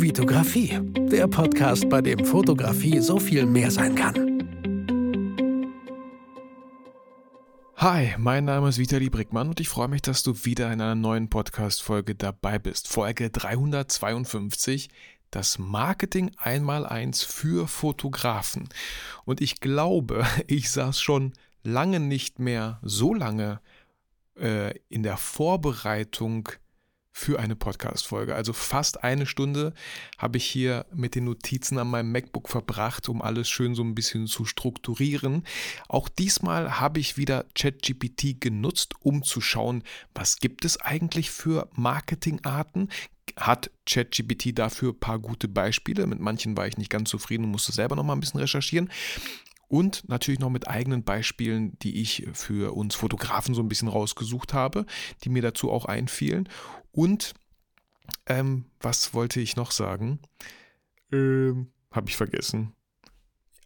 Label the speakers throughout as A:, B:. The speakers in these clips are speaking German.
A: Vitografie, der Podcast, bei dem Fotografie so viel mehr sein kann.
B: Hi, mein Name ist Vitali Brickmann und ich freue mich, dass du wieder in einer neuen Podcast-Folge dabei bist. Folge 352, das Marketing einmal eins für Fotografen. Und ich glaube, ich saß schon lange nicht mehr so lange äh, in der Vorbereitung für eine Podcast-Folge. Also fast eine Stunde habe ich hier mit den Notizen an meinem MacBook verbracht, um alles schön so ein bisschen zu strukturieren. Auch diesmal habe ich wieder ChatGPT genutzt, um zu schauen, was gibt es eigentlich für Marketingarten? Hat ChatGPT dafür ein paar gute Beispiele? Mit manchen war ich nicht ganz zufrieden und musste selber noch mal ein bisschen recherchieren und natürlich noch mit eigenen Beispielen, die ich für uns Fotografen so ein bisschen rausgesucht habe, die mir dazu auch einfielen. Und ähm, was wollte ich noch sagen? Ähm, Habe ich vergessen.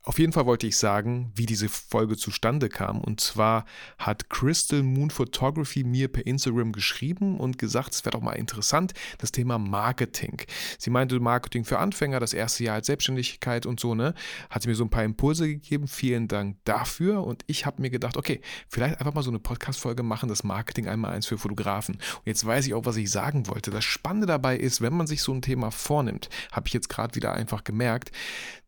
B: Auf jeden Fall wollte ich sagen, wie diese Folge zustande kam. Und zwar hat Crystal Moon Photography mir per Instagram geschrieben und gesagt, es wäre doch mal interessant, das Thema Marketing. Sie meinte Marketing für Anfänger, das erste Jahr als Selbstständigkeit und so, ne? Hat sie mir so ein paar Impulse gegeben. Vielen Dank dafür. Und ich habe mir gedacht, okay, vielleicht einfach mal so eine Podcast-Folge machen, das Marketing einmal eins für Fotografen. Und jetzt weiß ich auch, was ich sagen wollte. Das Spannende dabei ist, wenn man sich so ein Thema vornimmt, habe ich jetzt gerade wieder einfach gemerkt,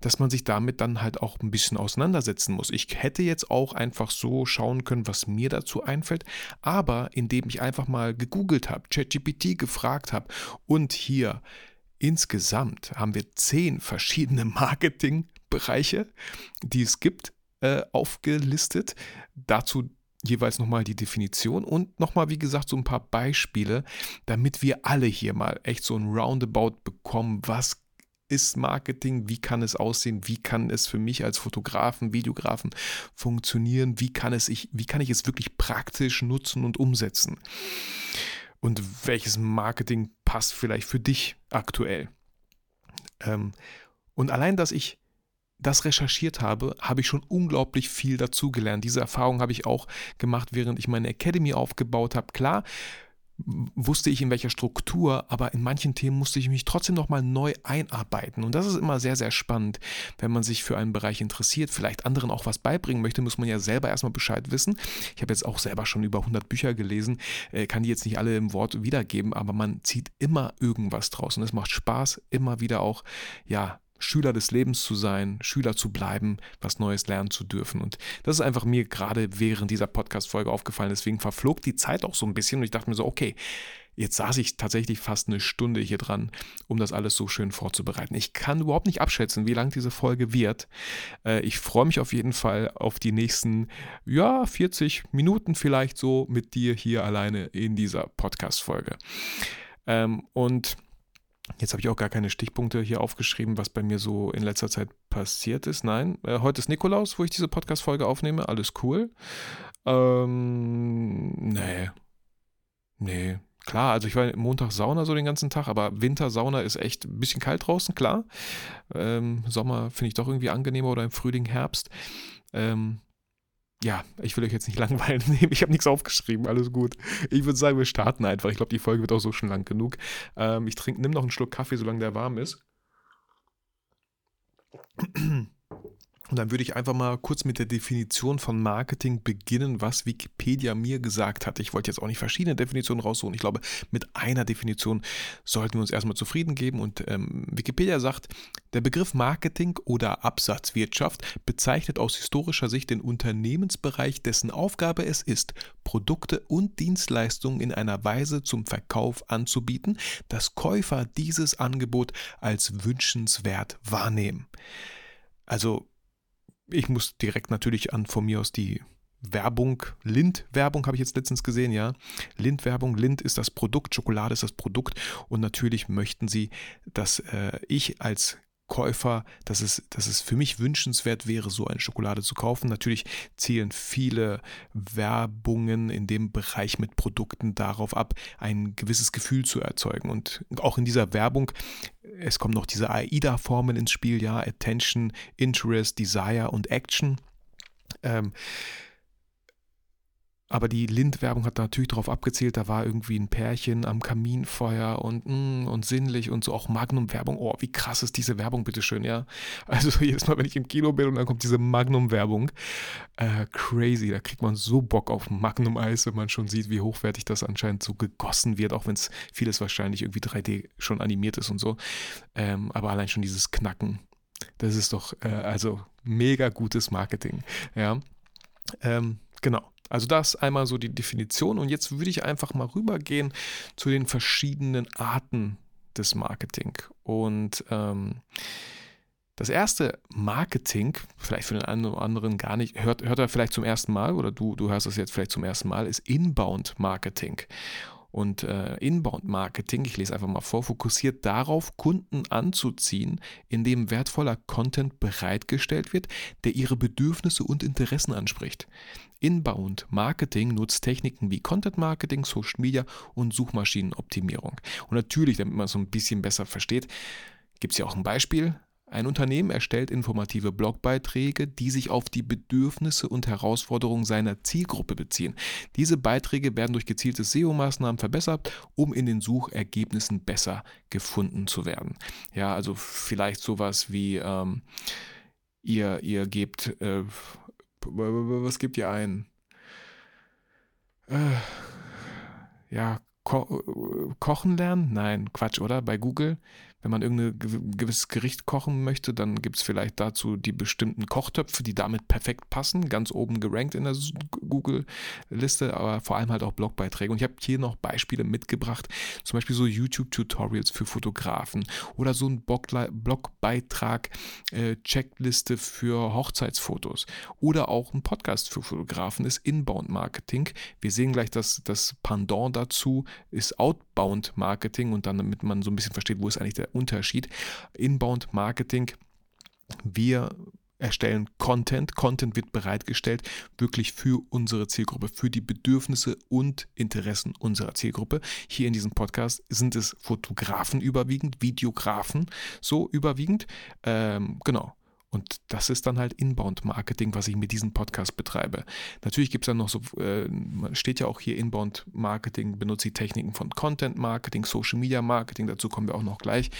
B: dass man sich damit dann halt auch ein bisschen auseinandersetzen muss. Ich hätte jetzt auch einfach so schauen können, was mir dazu einfällt, aber indem ich einfach mal gegoogelt habe, ChatGPT gefragt habe und hier insgesamt haben wir zehn verschiedene Marketingbereiche, die es gibt, äh, aufgelistet. Dazu jeweils nochmal die Definition und nochmal, wie gesagt, so ein paar Beispiele, damit wir alle hier mal echt so ein Roundabout bekommen, was ist Marketing, wie kann es aussehen, wie kann es für mich als Fotografen, Videografen funktionieren, wie kann, es ich, wie kann ich es wirklich praktisch nutzen und umsetzen. Und welches Marketing passt vielleicht für dich aktuell. Ähm, und allein, dass ich das recherchiert habe, habe ich schon unglaublich viel dazugelernt. Diese Erfahrung habe ich auch gemacht, während ich meine Academy aufgebaut habe. Klar, wusste ich in welcher Struktur, aber in manchen Themen musste ich mich trotzdem nochmal neu einarbeiten. Und das ist immer sehr, sehr spannend, wenn man sich für einen Bereich interessiert, vielleicht anderen auch was beibringen möchte, muss man ja selber erstmal Bescheid wissen. Ich habe jetzt auch selber schon über 100 Bücher gelesen, äh, kann die jetzt nicht alle im Wort wiedergeben, aber man zieht immer irgendwas draus und es macht Spaß, immer wieder auch, ja, Schüler des Lebens zu sein, Schüler zu bleiben, was Neues lernen zu dürfen. Und das ist einfach mir gerade während dieser Podcast-Folge aufgefallen. Deswegen verflog die Zeit auch so ein bisschen und ich dachte mir so, okay, jetzt saß ich tatsächlich fast eine Stunde hier dran, um das alles so schön vorzubereiten. Ich kann überhaupt nicht abschätzen, wie lang diese Folge wird. Äh, ich freue mich auf jeden Fall auf die nächsten, ja, 40 Minuten vielleicht so mit dir hier alleine in dieser Podcast-Folge. Ähm, und Jetzt habe ich auch gar keine Stichpunkte hier aufgeschrieben, was bei mir so in letzter Zeit passiert ist. Nein, äh, heute ist Nikolaus, wo ich diese Podcast-Folge aufnehme. Alles cool. Ähm, nee. Nee. Klar, also ich war Montag Sauna so den ganzen Tag, aber Wintersauna ist echt ein bisschen kalt draußen, klar. Ähm, Sommer finde ich doch irgendwie angenehmer oder im Frühling, Herbst. Ähm, ja, ich will euch jetzt nicht langweilen. Ich habe nichts aufgeschrieben, alles gut. Ich würde sagen, wir starten einfach. Ich glaube, die Folge wird auch so schon lang genug. Ähm, ich trinke, nimm noch einen Schluck Kaffee, solange der warm ist. Und dann würde ich einfach mal kurz mit der Definition von Marketing beginnen, was Wikipedia mir gesagt hat. Ich wollte jetzt auch nicht verschiedene Definitionen raussuchen. Ich glaube, mit einer Definition sollten wir uns erstmal zufrieden geben. Und ähm, Wikipedia sagt, der Begriff Marketing oder Absatzwirtschaft bezeichnet aus historischer Sicht den Unternehmensbereich, dessen Aufgabe es ist, Produkte und Dienstleistungen in einer Weise zum Verkauf anzubieten, dass Käufer dieses Angebot als wünschenswert wahrnehmen. Also ich muss direkt natürlich an von mir aus die Werbung, Lind-Werbung habe ich jetzt letztens gesehen, ja. Lind-Werbung, Lind ist das Produkt, Schokolade ist das Produkt und natürlich möchten sie, dass äh, ich als Käufer, dass es, dass es für mich wünschenswert wäre, so eine Schokolade zu kaufen. Natürlich zielen viele Werbungen in dem Bereich mit Produkten darauf ab, ein gewisses Gefühl zu erzeugen. Und auch in dieser Werbung, es kommen noch diese AIDA-Formeln ins Spiel, ja, Attention, Interest, Desire und Action. Ähm, aber die Lind-Werbung hat natürlich darauf abgezielt, da war irgendwie ein Pärchen am Kaminfeuer und, mm, und sinnlich und so auch Magnum-Werbung. Oh, wie krass ist diese Werbung, bitteschön, ja. Also jedes Mal, wenn ich im Kino bin und dann kommt diese Magnum-Werbung, äh, crazy, da kriegt man so Bock auf Magnum-Eis, wenn man schon sieht, wie hochwertig das anscheinend so gegossen wird, auch wenn es vieles wahrscheinlich irgendwie 3D schon animiert ist und so. Ähm, aber allein schon dieses Knacken, das ist doch, äh, also mega gutes Marketing, ja. Ähm, genau. Also das einmal so die Definition und jetzt würde ich einfach mal rübergehen zu den verschiedenen Arten des Marketing. Und ähm, das erste Marketing, vielleicht für den einen oder anderen gar nicht, hört, hört er vielleicht zum ersten Mal oder du, du hörst das jetzt vielleicht zum ersten Mal, ist Inbound Marketing. Und äh, Inbound Marketing, ich lese einfach mal vor, fokussiert darauf, Kunden anzuziehen, indem wertvoller Content bereitgestellt wird, der ihre Bedürfnisse und Interessen anspricht. Inbound Marketing nutzt Techniken wie Content Marketing, Social Media und Suchmaschinenoptimierung. Und natürlich, damit man es so ein bisschen besser versteht, gibt es ja auch ein Beispiel. Ein Unternehmen erstellt informative Blogbeiträge, die sich auf die Bedürfnisse und Herausforderungen seiner Zielgruppe beziehen. Diese Beiträge werden durch gezielte SEO-Maßnahmen verbessert, um in den Suchergebnissen besser gefunden zu werden. Ja, also vielleicht sowas wie ähm, ihr, ihr gebt, äh, was gebt ihr ein? Äh, ja, ko kochen lernen? Nein, Quatsch, oder? Bei Google wenn man irgendein gewisses Gericht kochen möchte, dann gibt es vielleicht dazu die bestimmten Kochtöpfe, die damit perfekt passen, ganz oben gerankt in der Google-Liste, aber vor allem halt auch Blogbeiträge. Und ich habe hier noch Beispiele mitgebracht, zum Beispiel so YouTube-Tutorials für Fotografen oder so ein Blogbeitrag, äh, für Hochzeitsfotos oder auch ein Podcast für Fotografen ist Inbound Marketing. Wir sehen gleich, dass das Pendant dazu ist Outbound Marketing und dann, damit man so ein bisschen versteht, wo ist eigentlich der Unterschied. Inbound Marketing, wir erstellen Content. Content wird bereitgestellt wirklich für unsere Zielgruppe, für die Bedürfnisse und Interessen unserer Zielgruppe. Hier in diesem Podcast sind es Fotografen überwiegend, Videografen so überwiegend. Ähm, genau. Und das ist dann halt Inbound-Marketing, was ich mit diesem Podcast betreibe. Natürlich gibt es dann noch so, äh, steht ja auch hier Inbound-Marketing, benutze ich Techniken von Content-Marketing, Social-Media-Marketing, dazu kommen wir auch noch gleich.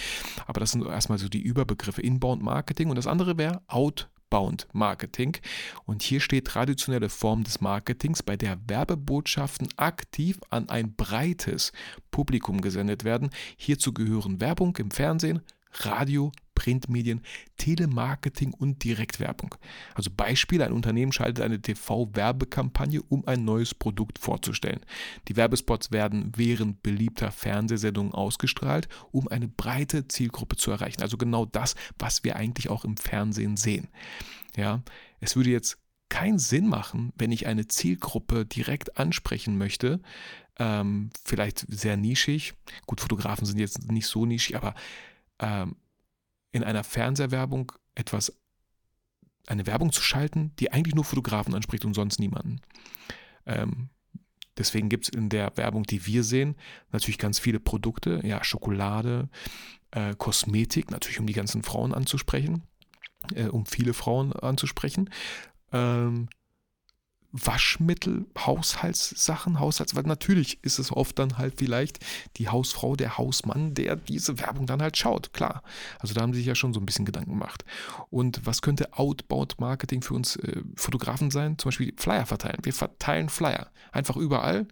B: Aber das sind erstmal so die Überbegriffe Inbound-Marketing und das andere wäre Outbound Marketing. Und hier steht traditionelle Form des Marketings, bei der Werbebotschaften aktiv an ein breites Publikum gesendet werden. Hierzu gehören Werbung im Fernsehen, Radio, Printmedien, Telemarketing und Direktwerbung. Also Beispiel, ein Unternehmen schaltet eine TV-Werbekampagne, um ein neues Produkt vorzustellen. Die Werbespots werden während beliebter Fernsehsendungen ausgestrahlt, um eine breite Zielgruppe zu erreichen. Also genau das, was wir eigentlich auch im Fernsehen sehen. Ja, es würde jetzt keinen Sinn machen, wenn ich eine Zielgruppe direkt ansprechen möchte, ähm, vielleicht sehr nischig. Gut, Fotografen sind jetzt nicht so nischig, aber ähm, in einer Fernsehwerbung etwas, eine Werbung zu schalten, die eigentlich nur Fotografen anspricht und sonst niemanden. Ähm, deswegen gibt es in der Werbung, die wir sehen, natürlich ganz viele Produkte, ja, Schokolade, äh, Kosmetik, natürlich um die ganzen Frauen anzusprechen, äh, um viele Frauen anzusprechen. Ähm, Waschmittel, Haushaltssachen, Haushalts, weil natürlich ist es oft dann halt vielleicht die Hausfrau, der Hausmann, der diese Werbung dann halt schaut, klar. Also da haben sie sich ja schon so ein bisschen Gedanken gemacht. Und was könnte Outbound Marketing für uns äh, Fotografen sein? Zum Beispiel Flyer verteilen. Wir verteilen Flyer einfach überall,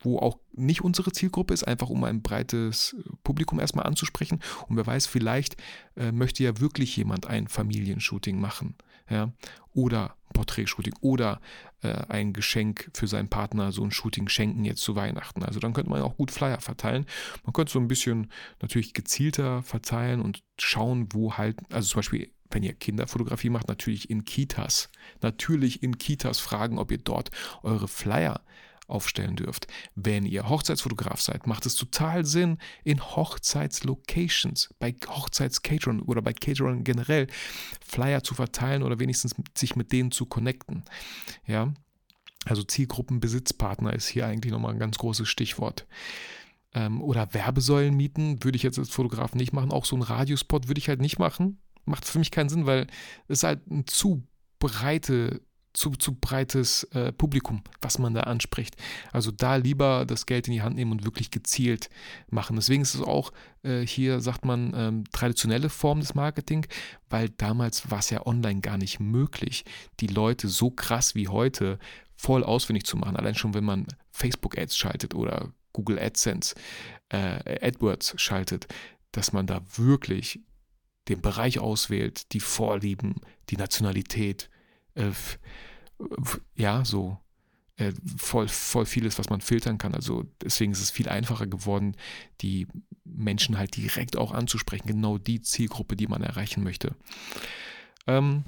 B: wo auch nicht unsere Zielgruppe ist, einfach um ein breites äh, Publikum erstmal anzusprechen. Und wer weiß, vielleicht äh, möchte ja wirklich jemand ein Familienshooting machen ja, oder Porträtshooting oder äh, ein Geschenk für seinen Partner, so ein Shooting schenken jetzt zu Weihnachten. Also dann könnte man auch gut Flyer verteilen. Man könnte so ein bisschen natürlich gezielter verteilen und schauen, wo halt, also zum Beispiel wenn ihr Kinderfotografie macht, natürlich in Kitas. Natürlich in Kitas fragen, ob ihr dort eure Flyer aufstellen dürft. Wenn ihr Hochzeitsfotograf seid, macht es total Sinn, in Hochzeitslocations, bei Hochzeitscaterern oder bei Caterern generell Flyer zu verteilen oder wenigstens sich mit denen zu connecten. Ja, also Zielgruppenbesitzpartner ist hier eigentlich nochmal ein ganz großes Stichwort. Ähm, oder Werbesäulen mieten würde ich jetzt als Fotograf nicht machen. Auch so ein Radiospot würde ich halt nicht machen. Macht für mich keinen Sinn, weil es halt eine zu breite zu, zu breites äh, Publikum, was man da anspricht. Also da lieber das Geld in die Hand nehmen und wirklich gezielt machen. Deswegen ist es auch äh, hier, sagt man, ähm, traditionelle Form des Marketing, weil damals war es ja online gar nicht möglich, die Leute so krass wie heute voll ausfindig zu machen. Allein schon, wenn man Facebook-Ads schaltet oder Google AdSense, äh, AdWords schaltet, dass man da wirklich den Bereich auswählt, die Vorlieben, die Nationalität, äh, ja, so äh, voll, voll vieles, was man filtern kann. Also deswegen ist es viel einfacher geworden, die Menschen halt direkt auch anzusprechen, genau die Zielgruppe, die man erreichen möchte. Ähm,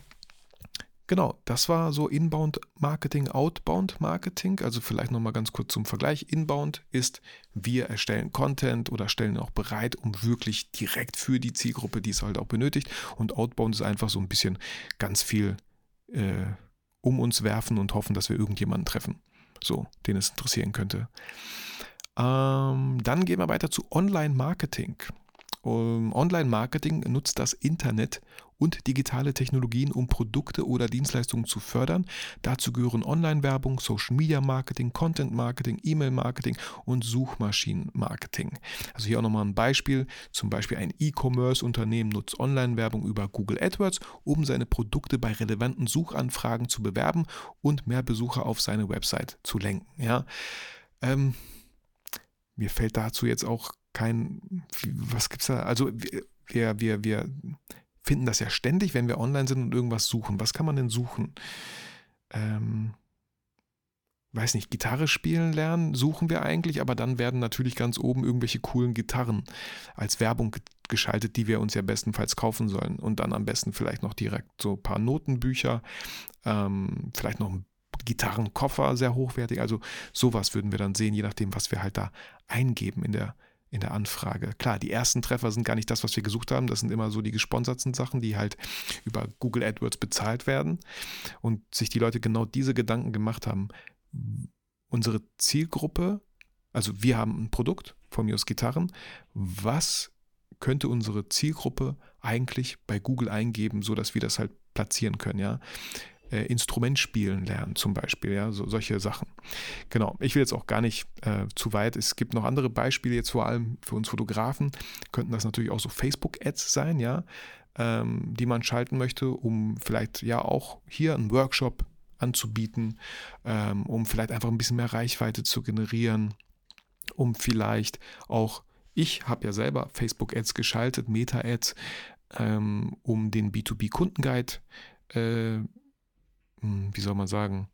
B: Genau, das war so Inbound Marketing, Outbound Marketing. Also vielleicht nochmal ganz kurz zum Vergleich. Inbound ist, wir erstellen Content oder stellen auch bereit, um wirklich direkt für die Zielgruppe, die es halt auch benötigt. Und Outbound ist einfach so ein bisschen ganz viel äh, um uns werfen und hoffen, dass wir irgendjemanden treffen. So, den es interessieren könnte. Ähm, dann gehen wir weiter zu Online Marketing. Um, Online-Marketing nutzt das Internet und digitale Technologien, um Produkte oder Dienstleistungen zu fördern. Dazu gehören Online-Werbung, Social-Media-Marketing, Content-Marketing, E-Mail-Marketing und Suchmaschinen-Marketing. Also hier auch nochmal ein Beispiel. Zum Beispiel ein E-Commerce-Unternehmen nutzt Online-Werbung über Google AdWords, um seine Produkte bei relevanten Suchanfragen zu bewerben und mehr Besucher auf seine Website zu lenken. Ja. Ähm, mir fällt dazu jetzt auch kein, was gibt's da? Also wir, wir, wir finden das ja ständig, wenn wir online sind und irgendwas suchen. Was kann man denn suchen? Ähm, weiß nicht, Gitarre spielen lernen suchen wir eigentlich, aber dann werden natürlich ganz oben irgendwelche coolen Gitarren als Werbung geschaltet, die wir uns ja bestenfalls kaufen sollen. Und dann am besten vielleicht noch direkt so ein paar Notenbücher, ähm, vielleicht noch ein Gitarrenkoffer, sehr hochwertig. Also sowas würden wir dann sehen, je nachdem, was wir halt da eingeben in der in der Anfrage. Klar, die ersten Treffer sind gar nicht das, was wir gesucht haben. Das sind immer so die gesponserten Sachen, die halt über Google AdWords bezahlt werden. Und sich die Leute genau diese Gedanken gemacht haben. Unsere Zielgruppe, also wir haben ein Produkt, von mir aus Gitarren. Was könnte unsere Zielgruppe eigentlich bei Google eingeben, sodass wir das halt platzieren können, ja? Äh, Instrument spielen lernen, zum Beispiel, ja, so, solche Sachen. Genau, ich will jetzt auch gar nicht äh, zu weit. Es gibt noch andere Beispiele, jetzt vor allem für uns Fotografen, könnten das natürlich auch so Facebook-Ads sein, ja, ähm, die man schalten möchte, um vielleicht ja auch hier einen Workshop anzubieten, ähm, um vielleicht einfach ein bisschen mehr Reichweite zu generieren, um vielleicht auch ich habe ja selber Facebook-Ads geschaltet, Meta-Ads, ähm, um den B2B-Kundenguide äh, wie soll man sagen,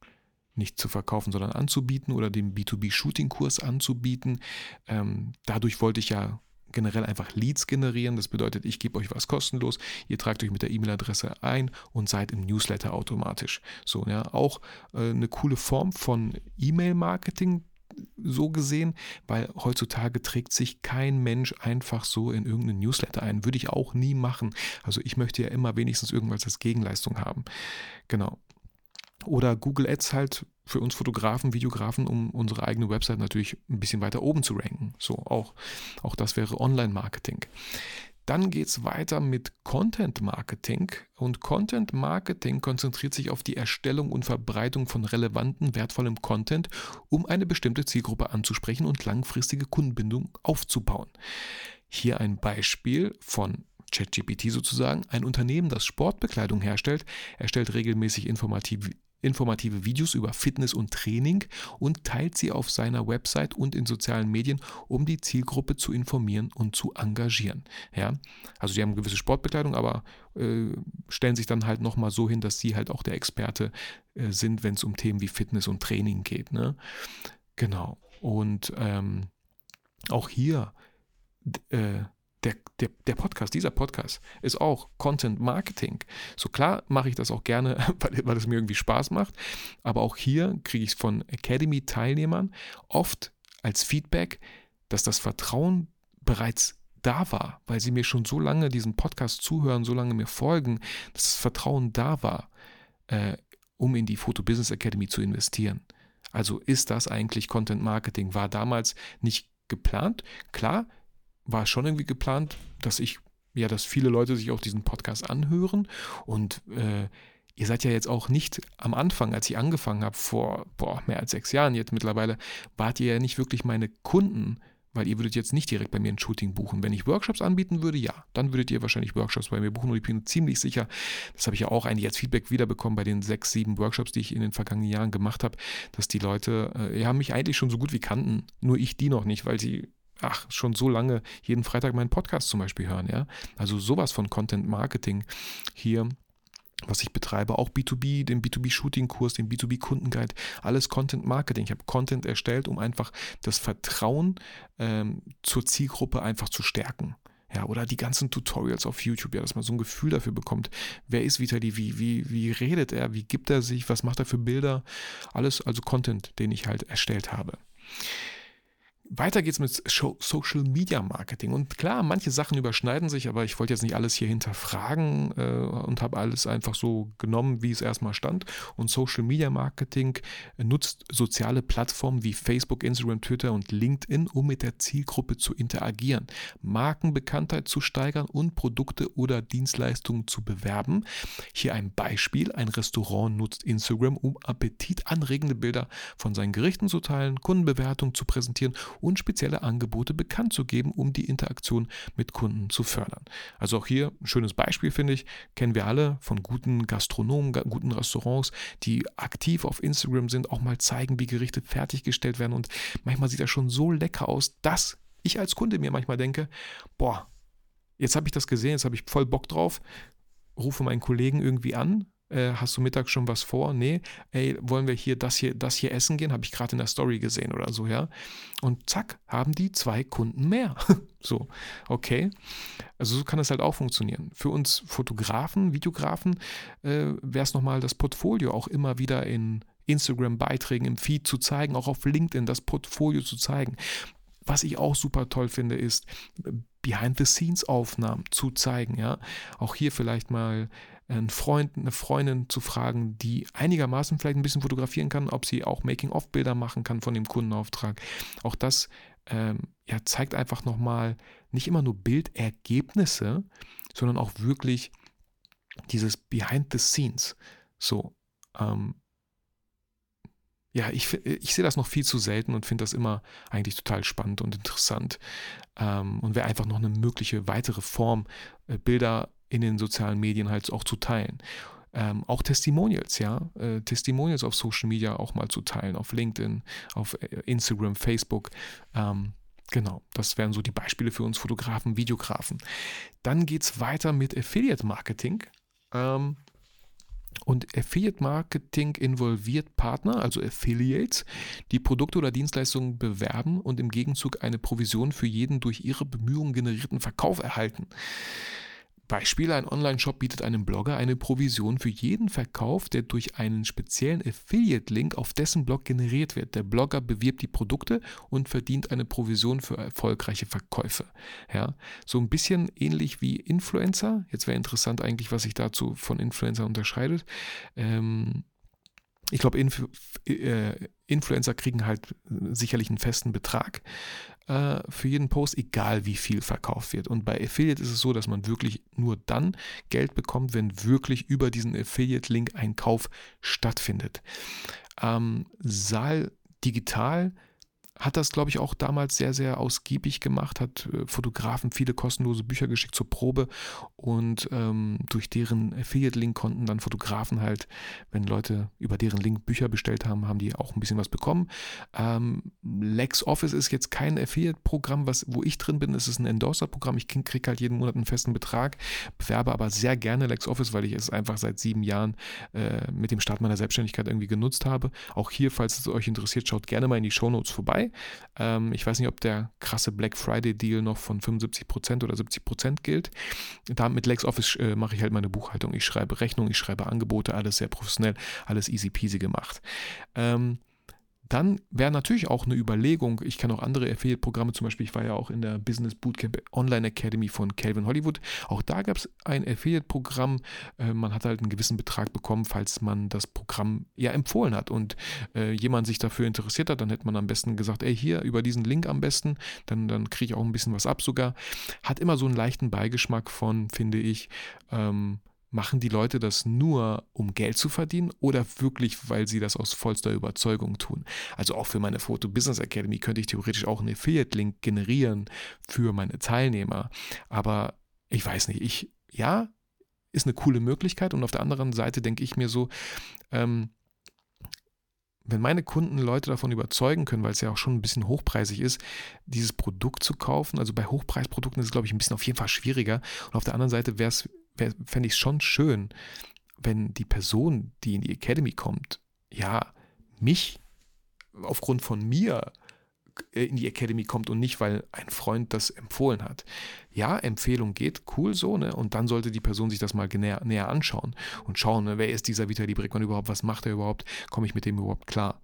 B: nicht zu verkaufen, sondern anzubieten oder den B2B-Shooting-Kurs anzubieten. Ähm, dadurch wollte ich ja generell einfach Leads generieren. Das bedeutet, ich gebe euch was kostenlos, ihr tragt euch mit der E-Mail-Adresse ein und seid im Newsletter automatisch. So, ja, auch äh, eine coole Form von E-Mail-Marketing, so gesehen, weil heutzutage trägt sich kein Mensch einfach so in irgendeinen Newsletter ein. Würde ich auch nie machen. Also ich möchte ja immer wenigstens irgendwas als Gegenleistung haben. Genau. Oder Google Ads halt für uns Fotografen, Videografen, um unsere eigene Website natürlich ein bisschen weiter oben zu ranken. So auch, auch das wäre Online-Marketing. Dann geht es weiter mit Content Marketing. Und Content Marketing konzentriert sich auf die Erstellung und Verbreitung von relevanten, wertvollem Content, um eine bestimmte Zielgruppe anzusprechen und langfristige Kundenbindung aufzubauen. Hier ein Beispiel von ChatGPT sozusagen. Ein Unternehmen, das Sportbekleidung herstellt, erstellt regelmäßig informative, informative Videos über Fitness und Training und teilt sie auf seiner Website und in sozialen Medien, um die Zielgruppe zu informieren und zu engagieren. Ja? Also die haben gewisse Sportbekleidung, aber äh, stellen sich dann halt nochmal so hin, dass sie halt auch der Experte äh, sind, wenn es um Themen wie Fitness und Training geht. Ne? Genau. Und ähm, auch hier äh, der, der, der Podcast, dieser Podcast ist auch Content Marketing. So klar mache ich das auch gerne, weil, weil es mir irgendwie Spaß macht. Aber auch hier kriege ich von Academy-Teilnehmern oft als Feedback, dass das Vertrauen bereits da war, weil sie mir schon so lange diesen Podcast zuhören, so lange mir folgen, dass das Vertrauen da war, äh, um in die Photo Business Academy zu investieren. Also ist das eigentlich Content Marketing? War damals nicht geplant. Klar, war schon irgendwie geplant, dass ich, ja, dass viele Leute sich auch diesen Podcast anhören und äh, ihr seid ja jetzt auch nicht am Anfang, als ich angefangen habe, vor boah, mehr als sechs Jahren jetzt mittlerweile, wart ihr ja nicht wirklich meine Kunden, weil ihr würdet jetzt nicht direkt bei mir ein Shooting buchen. Wenn ich Workshops anbieten würde, ja, dann würdet ihr wahrscheinlich Workshops bei mir buchen und ich bin ziemlich sicher, das habe ich ja auch eigentlich als Feedback wiederbekommen bei den sechs, sieben Workshops, die ich in den vergangenen Jahren gemacht habe, dass die Leute, äh, ja, mich eigentlich schon so gut wie kannten, nur ich die noch nicht, weil sie ach, schon so lange jeden Freitag meinen Podcast zum Beispiel hören, ja. Also sowas von Content Marketing hier was ich betreibe, auch B2B, den B2B-Shooting-Kurs, den B2B-Kundenguide, alles Content Marketing. Ich habe Content erstellt, um einfach das Vertrauen ähm, zur Zielgruppe einfach zu stärken. Ja, oder die ganzen Tutorials auf YouTube, ja, dass man so ein Gefühl dafür bekommt, wer ist Vitali, wie, wie, wie redet er, wie gibt er sich, was macht er für Bilder, alles, also Content, den ich halt erstellt habe. Weiter geht's mit Social Media Marketing. Und klar, manche Sachen überschneiden sich, aber ich wollte jetzt nicht alles hier hinterfragen äh, und habe alles einfach so genommen, wie es erstmal stand. Und Social Media Marketing nutzt soziale Plattformen wie Facebook, Instagram, Twitter und LinkedIn, um mit der Zielgruppe zu interagieren, Markenbekanntheit zu steigern und Produkte oder Dienstleistungen zu bewerben. Hier ein Beispiel. Ein Restaurant nutzt Instagram, um appetitanregende Bilder von seinen Gerichten zu teilen, Kundenbewertungen zu präsentieren und spezielle Angebote bekannt zu geben, um die Interaktion mit Kunden zu fördern. Also auch hier ein schönes Beispiel, finde ich, kennen wir alle von guten Gastronomen, guten Restaurants, die aktiv auf Instagram sind, auch mal zeigen, wie Gerichte fertiggestellt werden und manchmal sieht das schon so lecker aus, dass ich als Kunde mir manchmal denke, boah, jetzt habe ich das gesehen, jetzt habe ich voll Bock drauf, rufe meinen Kollegen irgendwie an, äh, hast du Mittag schon was vor? Nee, ey, wollen wir hier das hier, das hier essen gehen? Habe ich gerade in der Story gesehen oder so, ja. Und zack, haben die zwei Kunden mehr. so, okay. Also so kann es halt auch funktionieren. Für uns Fotografen, Videografen äh, wäre es nochmal das Portfolio auch immer wieder in Instagram-Beiträgen im Feed zu zeigen, auch auf LinkedIn das Portfolio zu zeigen. Was ich auch super toll finde, ist Behind-the-Scenes-Aufnahmen zu zeigen. Ja, auch hier vielleicht mal einen Freund, eine Freundin zu fragen, die einigermaßen vielleicht ein bisschen fotografieren kann, ob sie auch Making-of-Bilder machen kann von dem Kundenauftrag. Auch das ähm, ja, zeigt einfach nochmal nicht immer nur Bildergebnisse, sondern auch wirklich dieses Behind the Scenes. So, ähm, ja, ich, ich sehe das noch viel zu selten und finde das immer eigentlich total spannend und interessant. Ähm, und wäre einfach noch eine mögliche weitere Form, äh, Bilder in den sozialen Medien halt auch zu teilen. Ähm, auch Testimonials, ja, äh, Testimonials auf Social Media auch mal zu teilen, auf LinkedIn, auf äh, Instagram, Facebook. Ähm, genau, das wären so die Beispiele für uns Fotografen, Videografen. Dann geht es weiter mit Affiliate Marketing. Ähm, und Affiliate Marketing involviert Partner, also Affiliates, die Produkte oder Dienstleistungen bewerben und im Gegenzug eine Provision für jeden durch ihre Bemühungen generierten Verkauf erhalten. Beispiel, ein Online-Shop bietet einem Blogger eine Provision für jeden Verkauf, der durch einen speziellen Affiliate-Link auf dessen Blog generiert wird. Der Blogger bewirbt die Produkte und verdient eine Provision für erfolgreiche Verkäufe. Ja, so ein bisschen ähnlich wie Influencer. Jetzt wäre interessant eigentlich, was sich dazu von Influencer unterscheidet. Ähm, ich glaube, Inf äh, Influencer kriegen halt sicherlich einen festen Betrag äh, für jeden Post, egal wie viel verkauft wird. Und bei Affiliate ist es so, dass man wirklich nur dann Geld bekommt, wenn wirklich über diesen Affiliate-Link ein Kauf stattfindet. Ähm, Saal Digital hat das, glaube ich, auch damals sehr, sehr ausgiebig gemacht, hat äh, Fotografen viele kostenlose Bücher geschickt zur Probe und ähm, durch deren Affiliate-Link konnten dann Fotografen halt, wenn Leute über deren Link Bücher bestellt haben, haben die auch ein bisschen was bekommen. Ähm, LexOffice ist jetzt kein Affiliate-Programm, wo ich drin bin, es ist ein Endorser-Programm. Ich kriege halt jeden Monat einen festen Betrag, bewerbe aber sehr gerne LexOffice, weil ich es einfach seit sieben Jahren äh, mit dem Start meiner Selbstständigkeit irgendwie genutzt habe. Auch hier, falls es euch interessiert, schaut gerne mal in die Shownotes vorbei. Ähm, ich weiß nicht, ob der krasse Black Friday Deal noch von 75% oder 70% gilt. Da mit LexOffice äh, mache ich halt meine Buchhaltung. Ich schreibe Rechnung, ich schreibe Angebote, alles sehr professionell, alles easy peasy gemacht. Ähm, dann wäre natürlich auch eine Überlegung, ich kenne auch andere Affiliate-Programme, zum Beispiel, ich war ja auch in der Business Bootcamp Online Academy von Calvin Hollywood. Auch da gab es ein Affiliate-Programm. Äh, man hat halt einen gewissen Betrag bekommen, falls man das Programm ja empfohlen hat und äh, jemand sich dafür interessiert hat, dann hätte man am besten gesagt, ey, hier über diesen Link am besten, dann, dann kriege ich auch ein bisschen was ab sogar. Hat immer so einen leichten Beigeschmack von, finde ich, ähm, Machen die Leute das nur, um Geld zu verdienen oder wirklich, weil sie das aus vollster Überzeugung tun? Also auch für meine Photo Business Academy könnte ich theoretisch auch einen Affiliate-Link generieren für meine Teilnehmer. Aber ich weiß nicht, ich, ja, ist eine coole Möglichkeit. Und auf der anderen Seite denke ich mir so, ähm, wenn meine Kunden Leute davon überzeugen können, weil es ja auch schon ein bisschen hochpreisig ist, dieses Produkt zu kaufen, also bei Hochpreisprodukten ist es, glaube ich, ein bisschen auf jeden Fall schwieriger. Und auf der anderen Seite wär, fände ich es schon schön, wenn die Person, die in die Academy kommt, ja, mich aufgrund von mir in die Academy kommt und nicht, weil ein Freund das empfohlen hat. Ja, Empfehlung geht, cool so, ne? Und dann sollte die Person sich das mal näher, näher anschauen und schauen, ne? wer ist dieser Vitali Brickmann überhaupt, was macht er überhaupt, komme ich mit dem überhaupt klar.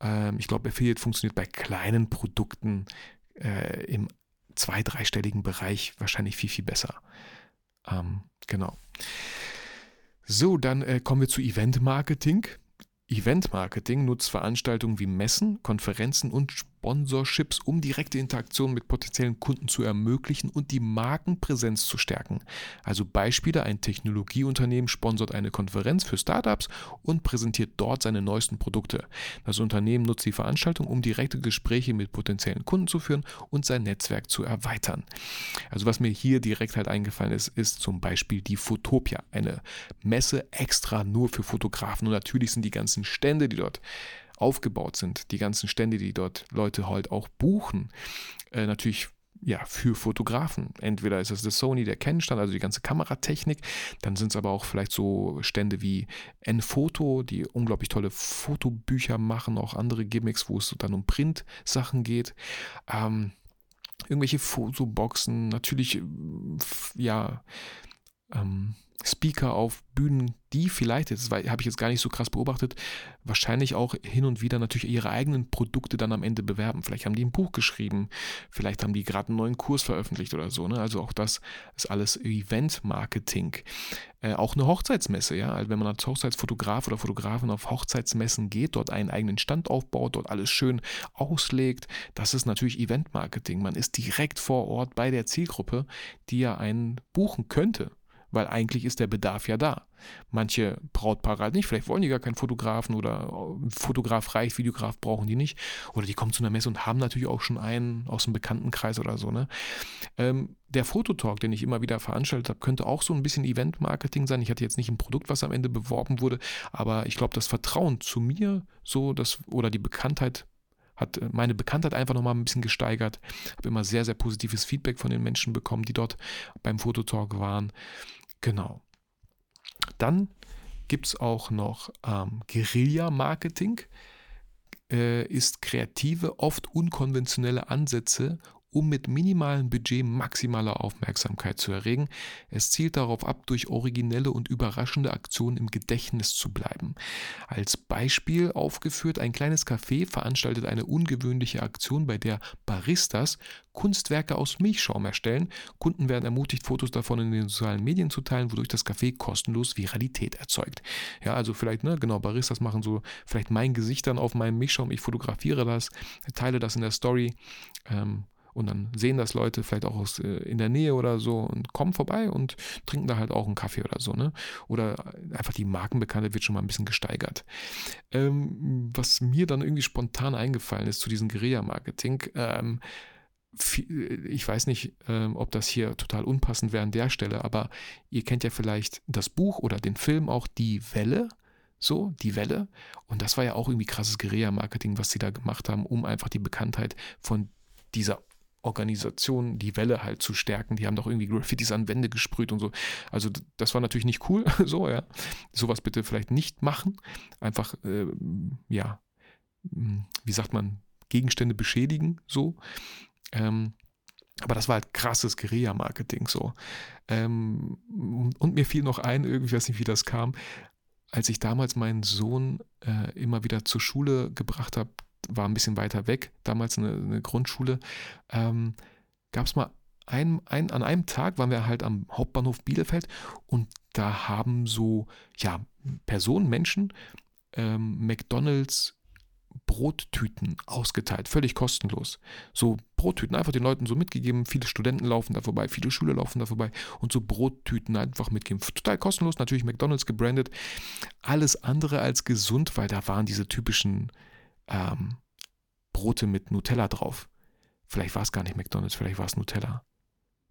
B: Ähm, ich glaube, Affiliate funktioniert bei kleinen Produkten äh, im zwei-, dreistelligen Bereich wahrscheinlich viel, viel besser. Ähm, genau. So, dann äh, kommen wir zu Event Marketing. Event Marketing nutzt Veranstaltungen wie Messen, Konferenzen und Sponsorships, um direkte Interaktion mit potenziellen Kunden zu ermöglichen und die Markenpräsenz zu stärken. Also Beispiele, ein Technologieunternehmen sponsert eine Konferenz für Startups und präsentiert dort seine neuesten Produkte. Das Unternehmen nutzt die Veranstaltung, um direkte Gespräche mit potenziellen Kunden zu führen und sein Netzwerk zu erweitern. Also was mir hier direkt halt eingefallen ist, ist zum Beispiel die Fotopia, eine Messe extra nur für Fotografen und natürlich sind die ganzen Stände, die dort aufgebaut sind, die ganzen Stände, die dort Leute halt auch buchen, äh, natürlich ja, für Fotografen. Entweder ist es der Sony, der Canon-Stand, also die ganze Kameratechnik, dann sind es aber auch vielleicht so Stände wie N-Foto, die unglaublich tolle Fotobücher machen, auch andere Gimmicks, wo es dann um Print-Sachen geht. Ähm, irgendwelche Fotoboxen, natürlich, ja, ähm, Speaker auf Bühnen, die vielleicht, das habe ich jetzt gar nicht so krass beobachtet, wahrscheinlich auch hin und wieder natürlich ihre eigenen Produkte dann am Ende bewerben. Vielleicht haben die ein Buch geschrieben, vielleicht haben die gerade einen neuen Kurs veröffentlicht oder so. Ne? Also auch das ist alles Event-Marketing. Äh, auch eine Hochzeitsmesse, ja. Also wenn man als Hochzeitsfotograf oder Fotografin auf Hochzeitsmessen geht, dort einen eigenen Stand aufbaut, dort alles schön auslegt, das ist natürlich Event-Marketing. Man ist direkt vor Ort bei der Zielgruppe, die ja einen buchen könnte weil eigentlich ist der Bedarf ja da. Manche Brautpaare halt nicht, vielleicht wollen die gar keinen Fotografen oder Fotograf reicht, Videograf brauchen die nicht. Oder die kommen zu einer Messe und haben natürlich auch schon einen aus dem Bekanntenkreis oder so. Ne? Ähm, der Fototalk, den ich immer wieder veranstaltet habe, könnte auch so ein bisschen Event-Marketing sein. Ich hatte jetzt nicht ein Produkt, was am Ende beworben wurde, aber ich glaube, das Vertrauen zu mir so, das, oder die Bekanntheit hat äh, meine Bekanntheit einfach nochmal ein bisschen gesteigert. Habe immer sehr, sehr positives Feedback von den Menschen bekommen, die dort beim Fototalk waren. Genau. Dann gibt es auch noch ähm, Guerilla-Marketing, äh, ist kreative, oft unkonventionelle Ansätze, um mit minimalem Budget maximale Aufmerksamkeit zu erregen. Es zielt darauf ab, durch originelle und überraschende Aktionen im Gedächtnis zu bleiben. Als Beispiel aufgeführt, ein kleines Café veranstaltet eine ungewöhnliche Aktion, bei der Baristas Kunstwerke aus Milchschaum erstellen. Kunden werden ermutigt, Fotos davon in den sozialen Medien zu teilen, wodurch das Café kostenlos Viralität erzeugt. Ja, also vielleicht, ne, genau, Baristas machen so vielleicht mein Gesicht dann auf meinem Milchschaum, ich fotografiere das, teile das in der Story. Ähm, und dann sehen das Leute vielleicht auch aus, äh, in der Nähe oder so und kommen vorbei und trinken da halt auch einen Kaffee oder so. Ne? Oder einfach die Markenbekannte wird schon mal ein bisschen gesteigert. Ähm, was mir dann irgendwie spontan eingefallen ist zu diesem Guerilla-Marketing, ähm, ich weiß nicht, ähm, ob das hier total unpassend wäre an der Stelle, aber ihr kennt ja vielleicht das Buch oder den Film auch Die Welle. So, die Welle. Und das war ja auch irgendwie krasses Guerilla-Marketing, was sie da gemacht haben, um einfach die Bekanntheit von dieser Organisation die Welle halt zu stärken. Die haben doch irgendwie Graffitis an Wände gesprüht und so. Also das war natürlich nicht cool. so, ja. Sowas bitte vielleicht nicht machen. Einfach, äh, ja, hm, wie sagt man, Gegenstände beschädigen, so. Ähm, aber das war halt krasses Guerilla-Marketing so. Ähm, und mir fiel noch ein, irgendwie weiß nicht, wie das kam, als ich damals meinen Sohn äh, immer wieder zur Schule gebracht habe, war ein bisschen weiter weg, damals eine, eine Grundschule, ähm, gab es mal ein, ein, an einem Tag waren wir halt am Hauptbahnhof Bielefeld und da haben so, ja, Personen, Menschen ähm, McDonalds Brottüten ausgeteilt, völlig kostenlos. So Brottüten einfach den Leuten so mitgegeben. Viele Studenten laufen da vorbei, viele Schüler laufen da vorbei und so Brottüten einfach mitgeben. Total kostenlos, natürlich McDonalds gebrandet. Alles andere als gesund, weil da waren diese typischen ähm, Brote mit Nutella drauf. Vielleicht war es gar nicht McDonalds, vielleicht war es Nutella.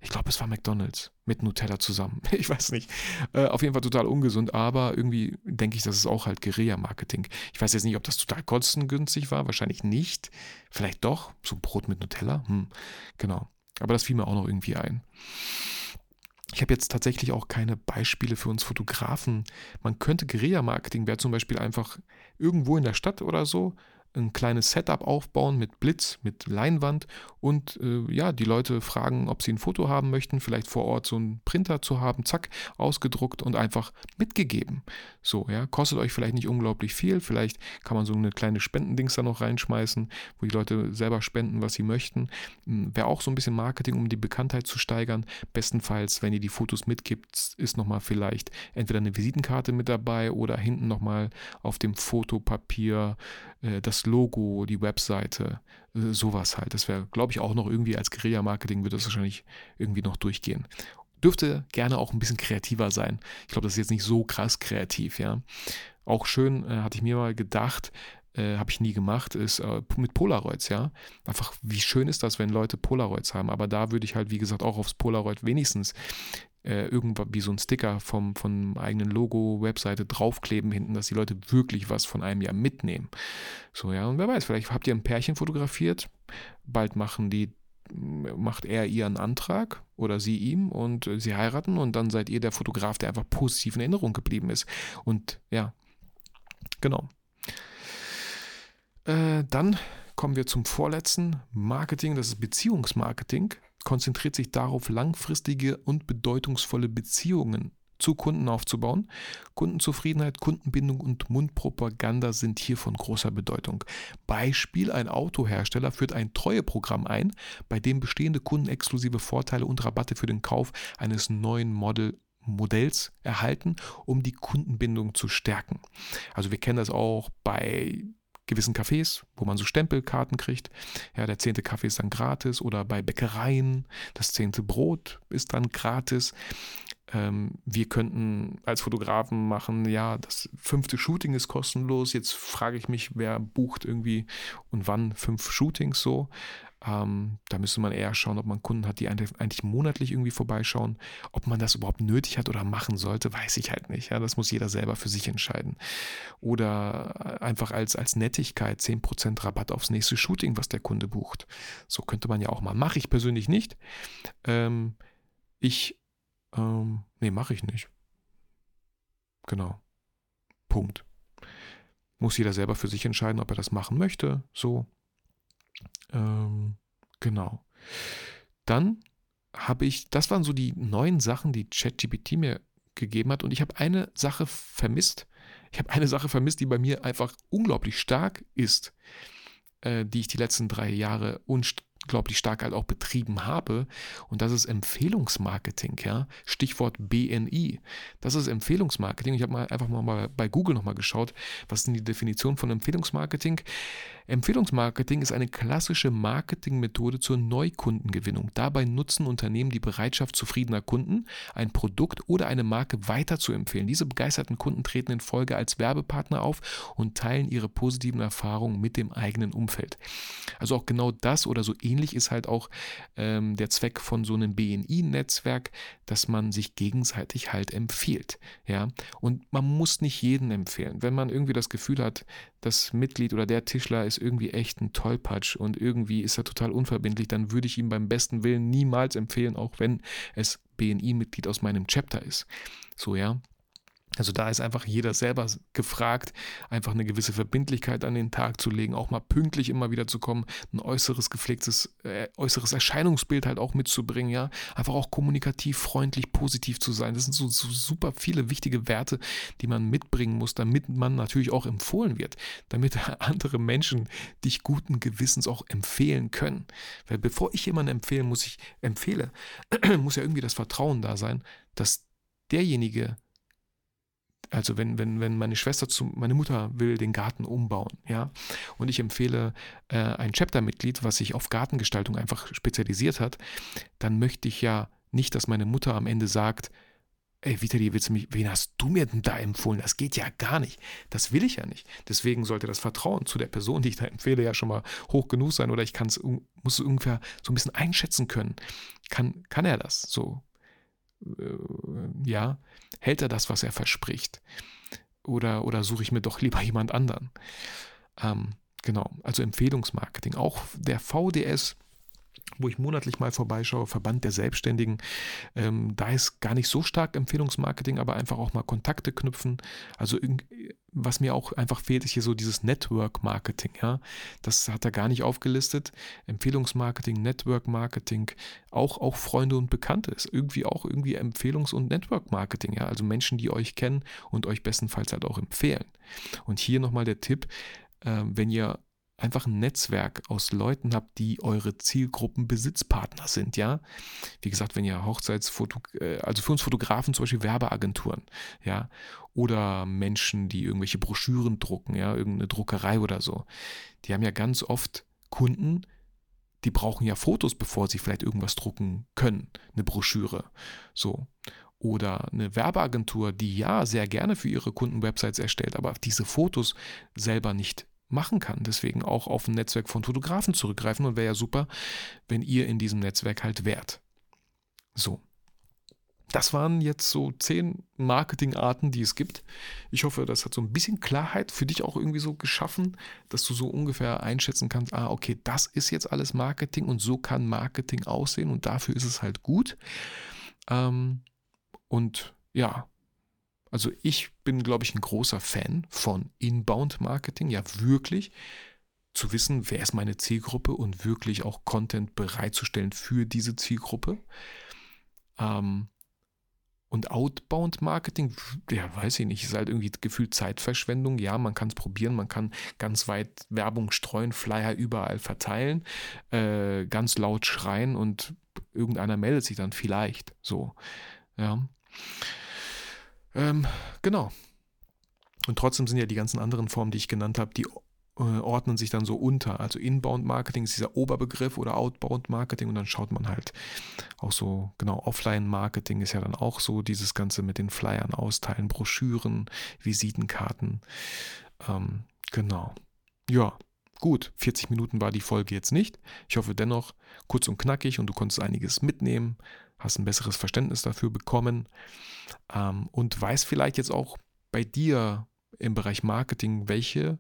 B: Ich glaube, es war McDonald's mit Nutella zusammen. Ich weiß nicht. Äh, auf jeden Fall total ungesund, aber irgendwie denke ich, das ist auch halt Guerilla-Marketing. Ich weiß jetzt nicht, ob das total kostengünstig war. Wahrscheinlich nicht. Vielleicht doch. So Brot mit Nutella. Hm. Genau. Aber das fiel mir auch noch irgendwie ein. Ich habe jetzt tatsächlich auch keine Beispiele für uns Fotografen. Man könnte Guerilla-Marketing wäre zum Beispiel einfach irgendwo in der Stadt oder so ein kleines Setup aufbauen mit Blitz, mit Leinwand und äh, ja, die Leute fragen, ob sie ein Foto haben möchten, vielleicht vor Ort so einen Printer zu haben, zack, ausgedruckt und einfach mitgegeben. So, ja, kostet euch vielleicht nicht unglaublich viel, vielleicht kann man so eine kleine Spendendings da noch reinschmeißen, wo die Leute selber spenden, was sie möchten. Hm, Wäre auch so ein bisschen Marketing, um die Bekanntheit zu steigern. Bestenfalls, wenn ihr die Fotos mitgibt, ist nochmal vielleicht entweder eine Visitenkarte mit dabei oder hinten nochmal auf dem Fotopapier äh, das Logo, die Webseite, äh, sowas halt. Das wäre, glaube ich, auch noch irgendwie als Guerilla-Marketing wird das wahrscheinlich irgendwie noch durchgehen. Dürfte gerne auch ein bisschen kreativer sein. Ich glaube, das ist jetzt nicht so krass kreativ, ja. Auch schön, äh, hatte ich mir mal gedacht, äh, habe ich nie gemacht, ist äh, mit Polaroids, ja. Einfach, wie schön ist das, wenn Leute Polaroids haben. Aber da würde ich halt, wie gesagt, auch aufs Polaroid wenigstens äh, irgendwas wie so ein Sticker vom, vom eigenen Logo, Webseite draufkleben hinten, dass die Leute wirklich was von einem ja mitnehmen. So, ja, und wer weiß, vielleicht habt ihr ein Pärchen fotografiert, bald machen die macht er ihren Antrag oder sie ihm und sie heiraten und dann seid ihr der Fotograf, der einfach positiv in Erinnerung geblieben ist. Und ja, genau. Äh, dann kommen wir zum vorletzten Marketing, das ist Beziehungsmarketing konzentriert sich darauf, langfristige und bedeutungsvolle Beziehungen zu Kunden aufzubauen. Kundenzufriedenheit, Kundenbindung und Mundpropaganda sind hier von großer Bedeutung. Beispiel: Ein Autohersteller führt ein Treueprogramm ein, bei dem bestehende Kunden exklusive Vorteile und Rabatte für den Kauf eines neuen Model Modells erhalten, um die Kundenbindung zu stärken. Also wir kennen das auch bei gewissen Cafés, wo man so Stempelkarten kriegt. Ja, der zehnte Kaffee ist dann gratis oder bei Bäckereien, das zehnte Brot ist dann gratis. Ähm, wir könnten als Fotografen machen, ja, das fünfte Shooting ist kostenlos. Jetzt frage ich mich, wer bucht irgendwie und wann fünf Shootings so. Ähm, da müsste man eher schauen, ob man Kunden hat, die eigentlich monatlich irgendwie vorbeischauen. Ob man das überhaupt nötig hat oder machen sollte, weiß ich halt nicht. Ja, das muss jeder selber für sich entscheiden. Oder einfach als, als Nettigkeit 10% Rabatt aufs nächste Shooting, was der Kunde bucht. So könnte man ja auch mal. Mache ich persönlich nicht. Ähm, ich, ähm, nee, mache ich nicht. Genau. Punkt. Muss jeder selber für sich entscheiden, ob er das machen möchte. So, ähm, genau. Dann habe ich, das waren so die neuen Sachen, die ChatGPT mir gegeben hat. Und ich habe eine Sache vermisst. Ich habe eine Sache vermisst, die bei mir einfach unglaublich stark ist, äh, die ich die letzten drei Jahre unglaublich stark halt auch betrieben habe. Und das ist Empfehlungsmarketing, ja. Stichwort BNI. Das ist Empfehlungsmarketing. Ich habe mal einfach mal bei Google nochmal geschaut, was ist denn die Definition von Empfehlungsmarketing? Empfehlungsmarketing ist eine klassische Marketingmethode zur Neukundengewinnung. Dabei nutzen Unternehmen die Bereitschaft zufriedener Kunden, ein Produkt oder eine Marke weiterzuempfehlen. Diese begeisterten Kunden treten in Folge als Werbepartner auf und teilen ihre positiven Erfahrungen mit dem eigenen Umfeld. Also auch genau das oder so ähnlich ist halt auch ähm, der Zweck von so einem BNI-Netzwerk, dass man sich gegenseitig halt empfiehlt. Ja, und man muss nicht jeden empfehlen. Wenn man irgendwie das Gefühl hat, das Mitglied oder der Tischler ist irgendwie echt ein Tollpatsch und irgendwie ist er total unverbindlich, dann würde ich ihm beim besten Willen niemals empfehlen, auch wenn es BNI-Mitglied aus meinem Chapter ist. So, ja. Also da ist einfach jeder selber gefragt, einfach eine gewisse Verbindlichkeit an den Tag zu legen, auch mal pünktlich immer wieder zu kommen, ein äußeres gepflegtes, äh, äußeres Erscheinungsbild halt auch mitzubringen, ja, einfach auch kommunikativ, freundlich, positiv zu sein. Das sind so, so super viele wichtige Werte, die man mitbringen muss, damit man natürlich auch empfohlen wird, damit andere Menschen dich guten Gewissens auch empfehlen können. Weil bevor ich jemanden empfehlen muss, ich empfehle, muss ja irgendwie das Vertrauen da sein, dass derjenige, Also wenn, wenn, wenn meine Schwester zu, meine Mutter will den Garten umbauen, ja, und ich empfehle äh, ein Chapter-Mitglied, was sich auf Gartengestaltung einfach spezialisiert hat, dann möchte ich ja nicht, dass meine Mutter am Ende sagt, ey, Vitali, willst du mich, wen hast du mir denn da empfohlen? Das geht ja gar nicht. Das will ich ja nicht. Deswegen sollte das Vertrauen zu der Person, die ich da empfehle, ja schon mal hoch genug sein oder ich kann es, muss es ungefähr so ein bisschen einschätzen können. Kann, kann er das so? Äh, ja, hält er das, was er verspricht? Oder, oder suche ich mir doch lieber jemand anderen? Ähm, genau, also Empfehlungsmarketing. Auch der VDS wo ich monatlich mal vorbeischaue, Verband der Selbstständigen. Ähm, da ist gar nicht so stark Empfehlungsmarketing, aber einfach auch mal Kontakte knüpfen. Also was mir auch einfach fehlt, ist hier so dieses Network-Marketing. Ja? Das hat er gar nicht aufgelistet. Empfehlungsmarketing, Network-Marketing, auch, auch Freunde und Bekannte ist irgendwie auch irgendwie Empfehlungs- und Network-Marketing. Ja? Also Menschen, die euch kennen und euch bestenfalls halt auch empfehlen. Und hier nochmal der Tipp, äh, wenn ihr einfach ein Netzwerk aus Leuten habt, die eure Zielgruppenbesitzpartner sind, ja. Wie gesagt, wenn ihr Hochzeitsfoto, äh, also für uns Fotografen zum Beispiel Werbeagenturen, ja, oder Menschen, die irgendwelche Broschüren drucken, ja, irgendeine Druckerei oder so, die haben ja ganz oft Kunden, die brauchen ja Fotos, bevor sie vielleicht irgendwas drucken können, eine Broschüre, so. Oder eine Werbeagentur, die ja sehr gerne für ihre Kunden Websites erstellt, aber diese Fotos selber nicht machen kann. Deswegen auch auf ein Netzwerk von Fotografen zurückgreifen und wäre ja super, wenn ihr in diesem Netzwerk halt wärt. So. Das waren jetzt so zehn Marketingarten, die es gibt. Ich hoffe, das hat so ein bisschen Klarheit für dich auch irgendwie so geschaffen, dass du so ungefähr einschätzen kannst, ah, okay, das ist jetzt alles Marketing und so kann Marketing aussehen und dafür ist es halt gut. Ähm, und ja, also ich bin, glaube ich, ein großer Fan von Inbound-Marketing, ja wirklich zu wissen, wer ist meine Zielgruppe und wirklich auch Content bereitzustellen für diese Zielgruppe. Ähm, und Outbound-Marketing, ja, weiß ich nicht, ist halt irgendwie gefühlt Zeitverschwendung. Ja, man kann es probieren, man kann ganz weit Werbung streuen, Flyer überall verteilen, äh, ganz laut schreien und irgendeiner meldet sich dann vielleicht. So, ja. Ähm, genau. Und trotzdem sind ja die ganzen anderen Formen, die ich genannt habe, die äh, ordnen sich dann so unter. Also Inbound Marketing ist dieser Oberbegriff oder Outbound Marketing und dann schaut man halt auch so, genau, Offline Marketing ist ja dann auch so dieses Ganze mit den Flyern austeilen, Broschüren, Visitenkarten. Ähm, genau. Ja, gut. 40 Minuten war die Folge jetzt nicht. Ich hoffe dennoch kurz und knackig und du konntest einiges mitnehmen, hast ein besseres Verständnis dafür bekommen ähm, und weißt vielleicht jetzt auch bei dir im Bereich Marketing, welche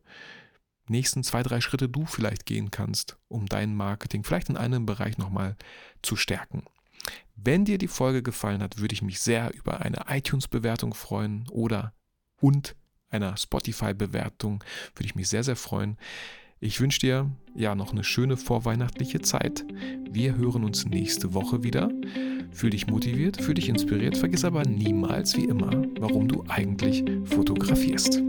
B: nächsten zwei, drei Schritte du vielleicht gehen kannst, um dein Marketing vielleicht in einem Bereich nochmal zu stärken. Wenn dir die Folge gefallen hat, würde ich mich sehr über eine iTunes-Bewertung freuen oder und einer Spotify-Bewertung würde ich mich sehr, sehr freuen. Ich wünsche dir ja noch eine schöne vorweihnachtliche Zeit. Wir hören uns nächste Woche wieder. Fühl dich motiviert, fühl dich inspiriert, vergiss aber niemals wie immer, warum du eigentlich fotografierst.